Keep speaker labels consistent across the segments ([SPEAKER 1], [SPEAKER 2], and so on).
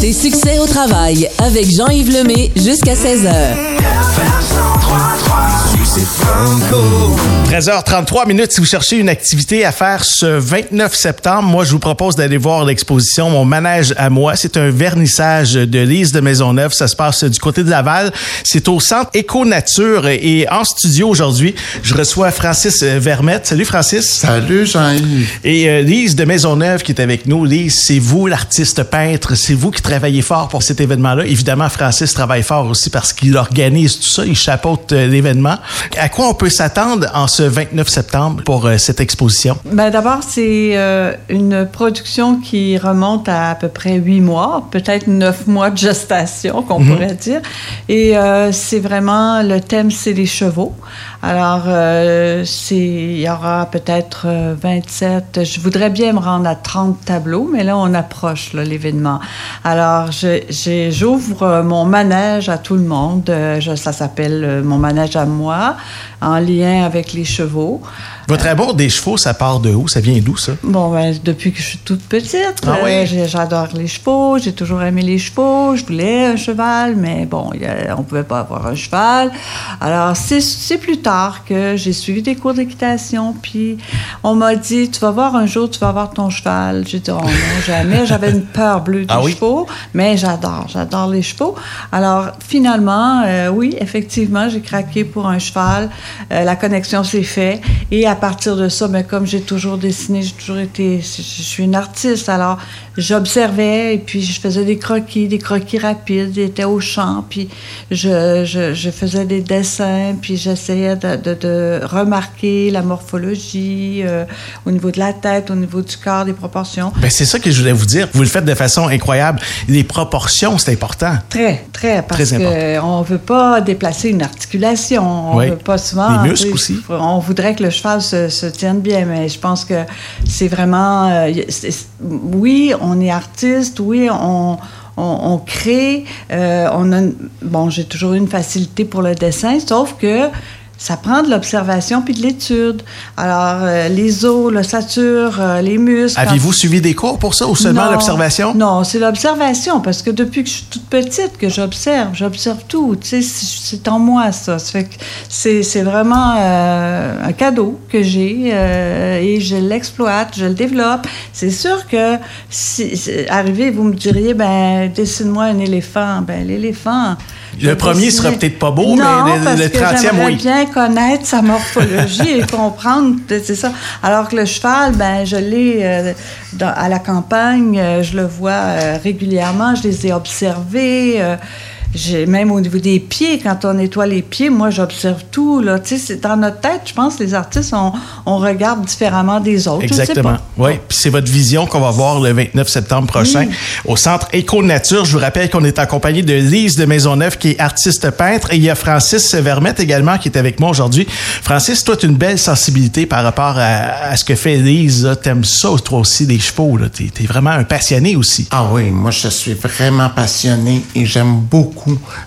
[SPEAKER 1] C'est Succès au travail avec Jean-Yves Lemay jusqu'à 16h.
[SPEAKER 2] 13h33 minutes. Si vous cherchez une activité à faire ce 29 septembre, moi, je vous propose d'aller voir l'exposition Mon manège à moi. C'est un vernissage de Lise de Maisonneuve. Ça se passe du côté de Laval. C'est au centre Éco-Nature. Et en studio aujourd'hui, je reçois Francis Vermette. Salut, Francis.
[SPEAKER 3] Salut, Jean-Yves.
[SPEAKER 2] Et euh, Lise de Maisonneuve qui est avec nous. Lise, c'est vous, l'artiste peintre. C'est vous qui travaillez fort pour cet événement-là. Évidemment, Francis travaille fort aussi parce qu'il organise tout ça. Il chapeaute euh, l'événement. À quoi on peut s'attendre en ce 29 septembre pour euh, cette exposition?
[SPEAKER 4] Ben, D'abord, c'est euh, une production qui remonte à à peu près huit mois, peut-être neuf mois de gestation, qu'on pourrait dire. Et euh, c'est vraiment, le thème, c'est les chevaux. Alors, euh, il y aura peut-être euh, 27, je voudrais bien me rendre à 30 tableaux, mais là, on approche l'événement. Alors, j'ouvre euh, mon manège à tout le monde. Euh, ça s'appelle euh, mon manège à moi, en lien avec les chevaux.
[SPEAKER 2] Votre amour des chevaux, ça part de où? Ça vient d'où, ça?
[SPEAKER 4] Bon, ben, depuis que je suis toute petite,
[SPEAKER 2] Ah
[SPEAKER 4] euh,
[SPEAKER 2] oui?
[SPEAKER 4] j'ai- j'adore les chevaux, j'ai toujours aimé les chevaux, je voulais un cheval, mais bon, a- on pouvait pas avoir un cheval. Alors, c'est plus tard que j'ai suivi des cours d'équitation, puis on m'a dit, tu vas voir un jour, tu vas voir ton cheval. J'ai dit, oh non, jamais. J'avais une peur bleue des
[SPEAKER 2] Ah oui?
[SPEAKER 4] chevaux, mais j'adore, j'adore les chevaux. Alors, finalement, euh, oui, effectivement, j'ai craqué pour un cheval. Euh, la connexion s'est faite. Et à partir de ça, ben, comme j'ai toujours dessiné, j'ai toujours été... Je je suis une artiste, alors j'observais et puis je faisais des croquis, des croquis rapides. J'étais au champ, puis je, je, je faisais des dessins, puis j'essayais de, de, de remarquer la morphologie euh, au niveau de la tête, au niveau du corps, des proportions.
[SPEAKER 2] Ben, c'est ça que je voulais vous dire. Vous le faites de façon incroyable. Les proportions, c'est important.
[SPEAKER 4] Très, très, parce
[SPEAKER 2] Très
[SPEAKER 4] qu'on ne veut pas déplacer une articulation. On
[SPEAKER 2] Oui.
[SPEAKER 4] veut pas souvent.
[SPEAKER 2] Les muscles aussi.
[SPEAKER 4] On voudrait que le cheval se, se tienne bien, mais je pense que c'est vraiment. euh, oui, on est artiste, oui, on. On, crée, euh, on a, bon, j'ai toujours eu une facilité pour le dessin, sauf que ça prend de l'observation puis de l'étude. Alors, euh, les os, l'ossature, euh, les muscles.
[SPEAKER 2] Aviez-vous suivi des cours pour ça ou seulement l'observation?
[SPEAKER 4] Non, c'est l'observation, parce que depuis que je suis toute petite, que j'observe, j'observe tout, tu sais, c'est en moi, ça. Ça fait que c'est vraiment euh, un cadeau que j'ai euh, et je l'exploite, je le développe. C'est sûr que si, si- arrivé, vous me diriez, ben, dessine-moi un éléphant. Ben, l'éléphant...
[SPEAKER 2] Le premier sera peut-être pas beau,
[SPEAKER 4] Non,
[SPEAKER 2] mais le-
[SPEAKER 4] parce
[SPEAKER 2] le
[SPEAKER 4] que
[SPEAKER 2] 30e,
[SPEAKER 4] j'aimerais
[SPEAKER 2] oui.
[SPEAKER 4] bien connaître sa morphologie et comprendre, c'est ça. Alors que le cheval, ben, je l'ai euh, à la campagne, euh, je le vois euh, régulièrement, je les ai observés. euh, même au niveau des pieds, quand on nettoie les pieds, moi j'observe tout. Là. Tu sais, c'est dans notre tête, je pense, les artistes, on, on regarde différemment des autres.
[SPEAKER 2] Exactement. Oui, puis c'est votre vision qu'on va voir le 29 septembre prochain au Centre Éco-Nature. Je vous rappelle qu'on est en compagnie de Lise de Maisonneuve, qui est artiste peintre, et il y a Francis Vermette également qui est avec moi aujourd'hui. Francis, toi, tu as une belle sensibilité par rapport à, à ce que fait Lise. T'aimes ça, toi aussi, les chevaux. Tu es, vraiment un passionné aussi.
[SPEAKER 3] Ah oui, moi je suis vraiment passionné et j'aime beaucoup,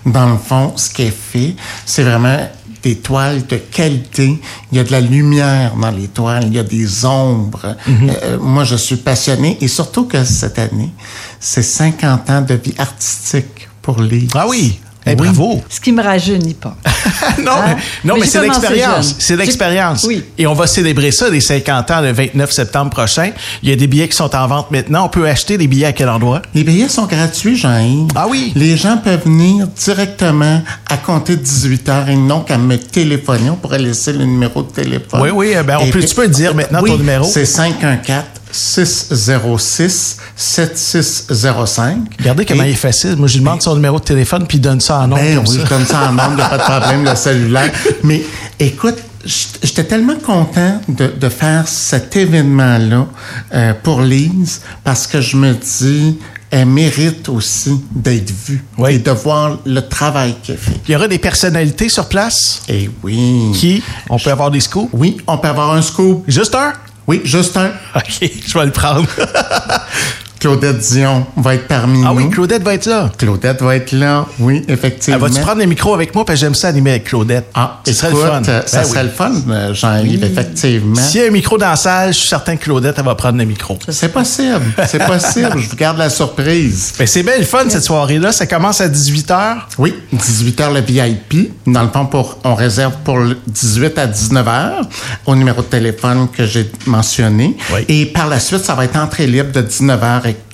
[SPEAKER 3] dans le fond, ce qui est fait. C'est vraiment des toiles de qualité. Il y a de la lumière dans les toiles, il y a des ombres. Euh, moi, je suis passionné et surtout que cette année, c'est 50 ans de vie artistique pour Lise.
[SPEAKER 2] Ah oui, Eh,
[SPEAKER 3] Oui.
[SPEAKER 2] bravo.
[SPEAKER 4] Ce qui me rajeunit pas.
[SPEAKER 2] non,
[SPEAKER 4] Hein?
[SPEAKER 2] mais, non,
[SPEAKER 4] Mais
[SPEAKER 2] c'est l'expérience. C'est l'expérience.
[SPEAKER 4] Oui.
[SPEAKER 2] Et on va célébrer ça, les 50 ans, le 29 septembre prochain. Il y a des billets qui sont en vente maintenant. On peut acheter des billets à quel endroit?
[SPEAKER 3] Les billets sont gratuits, Jean-Yves.
[SPEAKER 2] Ah oui?
[SPEAKER 3] Les gens peuvent venir directement à compter de 18 heures et non qu'à me téléphoner. On pourrait laisser le numéro de téléphone.
[SPEAKER 2] Oui, oui, eh ben, on peut- tu peux dire maintenant,
[SPEAKER 3] oui,
[SPEAKER 2] ton numéro.
[SPEAKER 3] C'est 514 606 7605.
[SPEAKER 2] Regardez comment
[SPEAKER 3] Et-
[SPEAKER 2] il est facile. Moi, je lui demande son numéro de téléphone, puis il donne ça en nom.
[SPEAKER 3] Ben
[SPEAKER 2] comme
[SPEAKER 3] oui,
[SPEAKER 2] ça.
[SPEAKER 3] comme ça en nombre, pas de problème, le cellulaire. Mais écoute, j'étais tellement content de, de faire cet événement-là euh, pour Lise parce que je me dis, elle mérite aussi d'être vue
[SPEAKER 2] Oui.
[SPEAKER 3] et de voir le travail qu'elle fait.
[SPEAKER 2] Il y aura des personnalités sur place?
[SPEAKER 3] Et oui.
[SPEAKER 2] qui, on peut avoir des scoops?
[SPEAKER 3] Oui, on peut avoir un scoop.
[SPEAKER 2] Juste un?
[SPEAKER 3] Oui, juste un.
[SPEAKER 2] OK, je vais le prendre.
[SPEAKER 3] Claudette Dion va être parmi nous.
[SPEAKER 2] Ah oui, Claudette va être là.
[SPEAKER 3] Claudette va être là, oui, effectivement.
[SPEAKER 2] Elle va-tu prendre le micro avec moi? Parce que j'aime ça animer avec Claudette?
[SPEAKER 3] Ah,
[SPEAKER 2] Ce serait le fun.
[SPEAKER 3] Ça
[SPEAKER 2] Ben
[SPEAKER 3] serait
[SPEAKER 2] oui.
[SPEAKER 3] le fun, euh, Jean-Yves, effectivement.
[SPEAKER 2] S'il y a un micro dans la salle, je suis certain que Claudette, elle va prendre le micro.
[SPEAKER 3] C'est possible, c'est possible. Je vous garde la surprise.
[SPEAKER 2] Ben, c'est bien le fun, cette soirée-là. Ça commence à 18h.
[SPEAKER 3] Oui, 18h le VIP. Dans le fond, pour, on réserve pour le 18 à 19h au numéro de téléphone que j'ai mentionné.
[SPEAKER 2] Oui.
[SPEAKER 3] Et par la suite, ça va être entrée libre de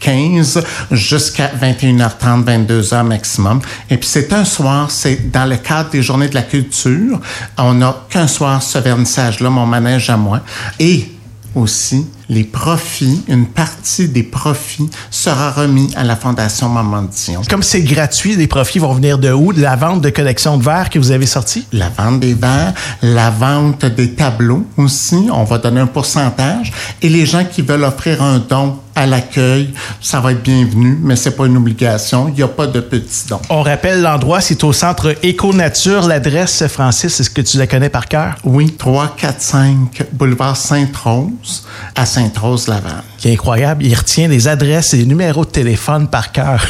[SPEAKER 3] 19h15 jusqu'à 21h30, 22h maximum. Et puis c'est un soir, c'est dans le cadre des Journées de la culture. On n'a qu'un soir ce vernissage-là, mon manège à moi. Et aussi, les profits, une partie des profits sera remis à la Fondation Maman Dion.
[SPEAKER 2] Comme c'est gratuit, les profits vont venir de où? De la vente de collections de verres que vous avez sorties?
[SPEAKER 3] La vente des verres, la vente des tableaux aussi, on va donner un pourcentage. Et les gens qui veulent offrir un don à l'accueil, ça va être bienvenu, mais c'est pas une obligation. Il n'y a pas de petits dons.
[SPEAKER 2] On rappelle l'endroit, c'est au centre Éco-Nature. L'adresse, Francis, est-ce que tu la connais par cœur?
[SPEAKER 3] Oui, 345 boulevard Sainte-Rose à Sainte-Rose-Laval.
[SPEAKER 2] Qui est incroyable. Il retient les adresses et les numéros de téléphone par cœur.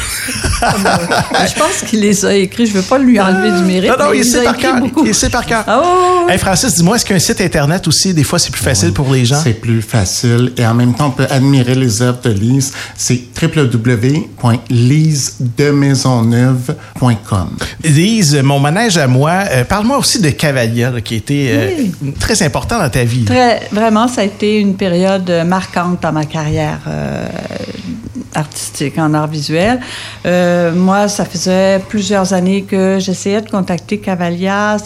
[SPEAKER 4] Je pense qu'il les a écrits. Je ne veux pas lui enlever du mérite.
[SPEAKER 2] non, non, il sait par cœur. Il sait par cœur.
[SPEAKER 4] Oui, oui, oui.
[SPEAKER 2] Hey, Francis, dis-moi, est-ce qu'un site Internet aussi, des fois, c'est plus facile pour les gens?
[SPEAKER 3] C'est plus facile et en même temps, on peut admirer les œuvres de Lise. C'est www.lisedemaisonneuve.com.
[SPEAKER 2] Lise, mon manège à moi, euh, parle-moi aussi de Cavalia, là, qui a été euh, très important dans ta vie.
[SPEAKER 4] Très, vraiment, ça a été une période marquante dans ma carrière euh, artistique en art visuel. Euh, moi, ça faisait plusieurs années que j'essayais de contacter Cavalia.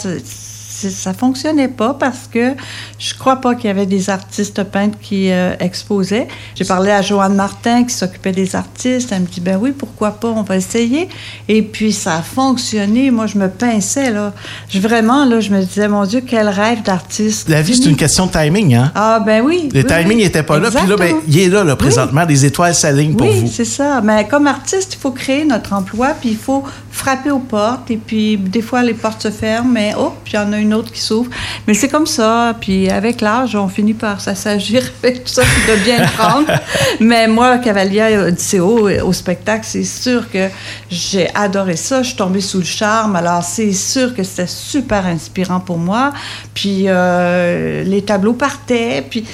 [SPEAKER 4] Ça fonctionnait pas parce que je crois pas qu'il y avait des artistes peintres qui euh, exposaient. J'ai parlé à Joanne Martin qui s'occupait des artistes. Elle me dit ben oui, pourquoi pas, on va essayer. Et puis ça a fonctionné. Moi, je me pinçais là. Je, vraiment là, je me disais mon Dieu, quel rêve d'artiste.
[SPEAKER 2] La vie, c'est une question de timing, hein?
[SPEAKER 4] Ah, ben oui.
[SPEAKER 2] Le
[SPEAKER 4] oui,
[SPEAKER 2] timing
[SPEAKER 4] oui.
[SPEAKER 2] n'était pas là, puis là, ben, il est là, là, présentement. Les étoiles s'alignent pour
[SPEAKER 4] oui,
[SPEAKER 2] vous.
[SPEAKER 4] c'est ça. Mais comme artiste, il faut créer notre emploi, puis il faut frapper aux portes, et puis des fois, les portes se ferment, mais oh, puis il y en a une autre qui s'ouvre. Mais c'est comme ça, puis avec l'âge, on finit par s'assagir avec tout ça, de bien prendre. mais moi, Cavalier Odysseo, au spectacle, c'est sûr que j'ai adoré ça. Je suis tombée sous le charme, alors c'est sûr que c'était super inspirant pour moi. Puis euh, les tableaux partaient, puis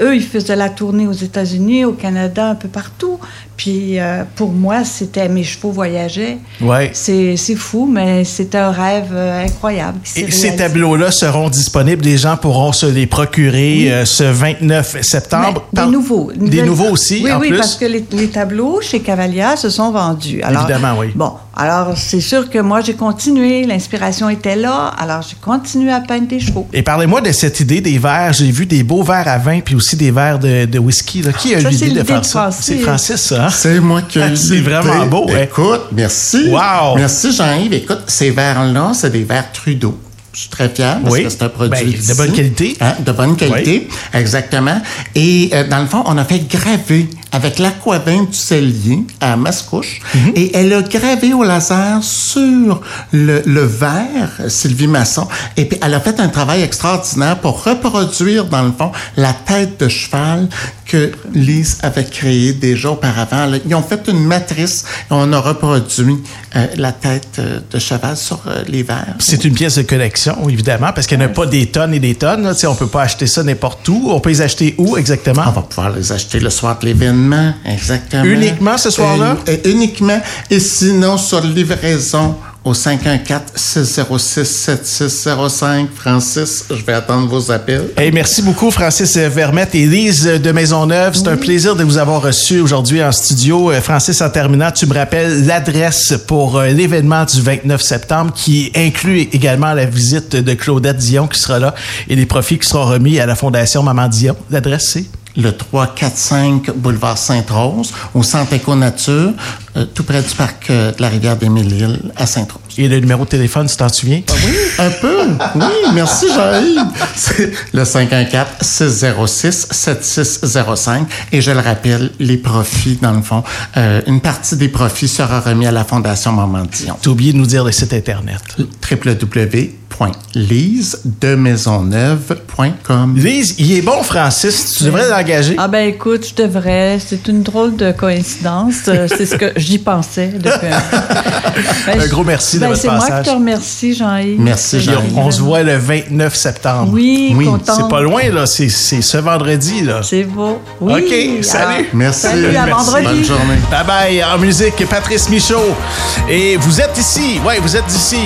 [SPEAKER 4] eux, ils faisaient la tournée aux États-Unis, au Canada, un peu partout. Puis euh, pour moi, c'était mes chevaux voyageaient.
[SPEAKER 2] Ouais.
[SPEAKER 4] C'est c'est fou, mais c'était un rêve euh, incroyable. qui
[SPEAKER 2] Et ces tableaux-là seront disponibles. Les gens pourront se les procurer euh, ce 29 septembre.
[SPEAKER 4] Mais
[SPEAKER 2] Par-
[SPEAKER 4] Des nouveaux.
[SPEAKER 2] Des
[SPEAKER 4] Nouvelles-
[SPEAKER 2] nouveaux aussi,
[SPEAKER 4] oui,
[SPEAKER 2] en
[SPEAKER 4] oui,
[SPEAKER 2] plus.
[SPEAKER 4] parce que les, les tableaux chez Cavalia se sont vendus. Alors,
[SPEAKER 2] Évidemment, oui.
[SPEAKER 4] Bon, alors c'est sûr que moi, j'ai continué. L'inspiration était là. Alors, j'ai continué à peindre des chevaux.
[SPEAKER 2] Et parlez-moi de cette idée des verres. J'ai vu des beaux verres à vin, puis aussi des verres de, de whisky. là. Qui a eu l'idée de faire ça? C'est Francis, ça. hein?
[SPEAKER 3] C'est moi qui ai
[SPEAKER 2] c'est vraiment beau, hein?
[SPEAKER 3] Écoute, merci.
[SPEAKER 2] Wow.
[SPEAKER 3] Merci Jean-Yves. Écoute, ces verres-là, c'est des verres Trudeau. Je suis très fier parce
[SPEAKER 2] Oui.
[SPEAKER 3] que c'est un produit
[SPEAKER 2] Ben, de
[SPEAKER 3] d'ici.
[SPEAKER 2] bonne qualité.
[SPEAKER 3] Hein, de bonne qualité, exactement. Et euh, dans le fond, on a fait graver avec l'aquavin du cellier à Mascouche.
[SPEAKER 2] Mhm.
[SPEAKER 3] Et elle a gravé au laser sur le, le verre, Sylvie Masson. Et puis, elle a fait un travail extraordinaire pour reproduire, dans le fond, la tête de cheval que Lise avait créée déjà auparavant. Ils ont fait une matrice et on a reproduit euh, la tête euh, de cheval sur euh, les verres.
[SPEAKER 2] C'est une pièce de collection, évidemment, parce qu'il n'y en a pas des tonnes et des tonnes. Là. On peut pas acheter ça n'importe où. On peut les acheter où exactement?
[SPEAKER 3] On va pouvoir les acheter le soir de l'événement, exactement.
[SPEAKER 2] Uniquement ce soir-là?
[SPEAKER 3] Euh, uniquement. Et sinon, sur livraison au 514-606-7605. Francis, je vais attendre vos appels.
[SPEAKER 2] Hey, merci beaucoup, Francis Vermette et Lise de Maisonneuve. C'est un plaisir de vous avoir reçu aujourd'hui en studio. Euh, Francis, en terminant, tu me rappelles l'adresse pour euh, l'événement du 29 septembre qui inclut également la visite de Claudette Dion qui sera là et les profits qui seront remis à la Fondation Maman Dion. L'adresse, c'est?
[SPEAKER 3] Le 345 boulevard Sainte-Rose, au Centre Éco-Nature, euh, tout près du parc euh, de la rivière des Mille-Îles, à Sainte-Rose.
[SPEAKER 2] Et le numéro de téléphone, tu t'en souviens?
[SPEAKER 3] Oui, un peu. Oui, merci Jean-Yves. C'est le 514-606-7605. Et je le rappelle, les profits, dans le fond, euh, une partie des profits sera remis à la Fondation Maman Dion.
[SPEAKER 2] T'as oublié de nous dire le site Internet.
[SPEAKER 3] www www.lise-de-maisonneuve.com.
[SPEAKER 2] Lise, il est bon, Francis. Tu devrais l'engager.
[SPEAKER 4] Ah ben écoute, je devrais. C'est une drôle de coïncidence. Euh, c'est ce que j'y pensais. depuis un- Ben,
[SPEAKER 2] Un gros merci de
[SPEAKER 4] ben,
[SPEAKER 2] votre
[SPEAKER 4] C'est moi
[SPEAKER 2] passage.
[SPEAKER 4] qui te remercie, Jean-Yves.
[SPEAKER 3] Merci, Jean-Yves.
[SPEAKER 2] on se voit le 29 septembre.
[SPEAKER 4] Oui,
[SPEAKER 3] Oui.
[SPEAKER 2] C'est pas loin, là. C'est c'est ce vendredi, là.
[SPEAKER 4] C'est beau. Oui.
[SPEAKER 2] OK, salut.
[SPEAKER 4] Ah,
[SPEAKER 3] Merci.
[SPEAKER 4] Salut, à
[SPEAKER 3] Merci.
[SPEAKER 4] vendredi.
[SPEAKER 3] Bonne journée.
[SPEAKER 2] Bye bye, en musique, Patrice Michaud. Et vous êtes ici, ouais, vous êtes ici,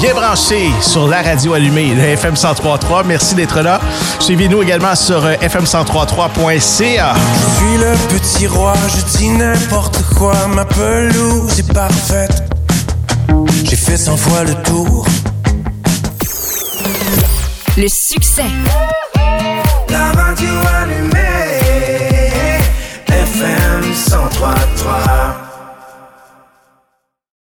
[SPEAKER 2] bien branchés sur la radio allumée, le FM 103.3. Merci d'être là. Suivez-nous également sur euh, fm1033.ca.
[SPEAKER 5] Je suis le petit roi, je dis n'importe quoi, ma pelouse est parfaite. J'ai fait 100 fois le tour.
[SPEAKER 6] Le succès. La radio allumée, FM 103.3.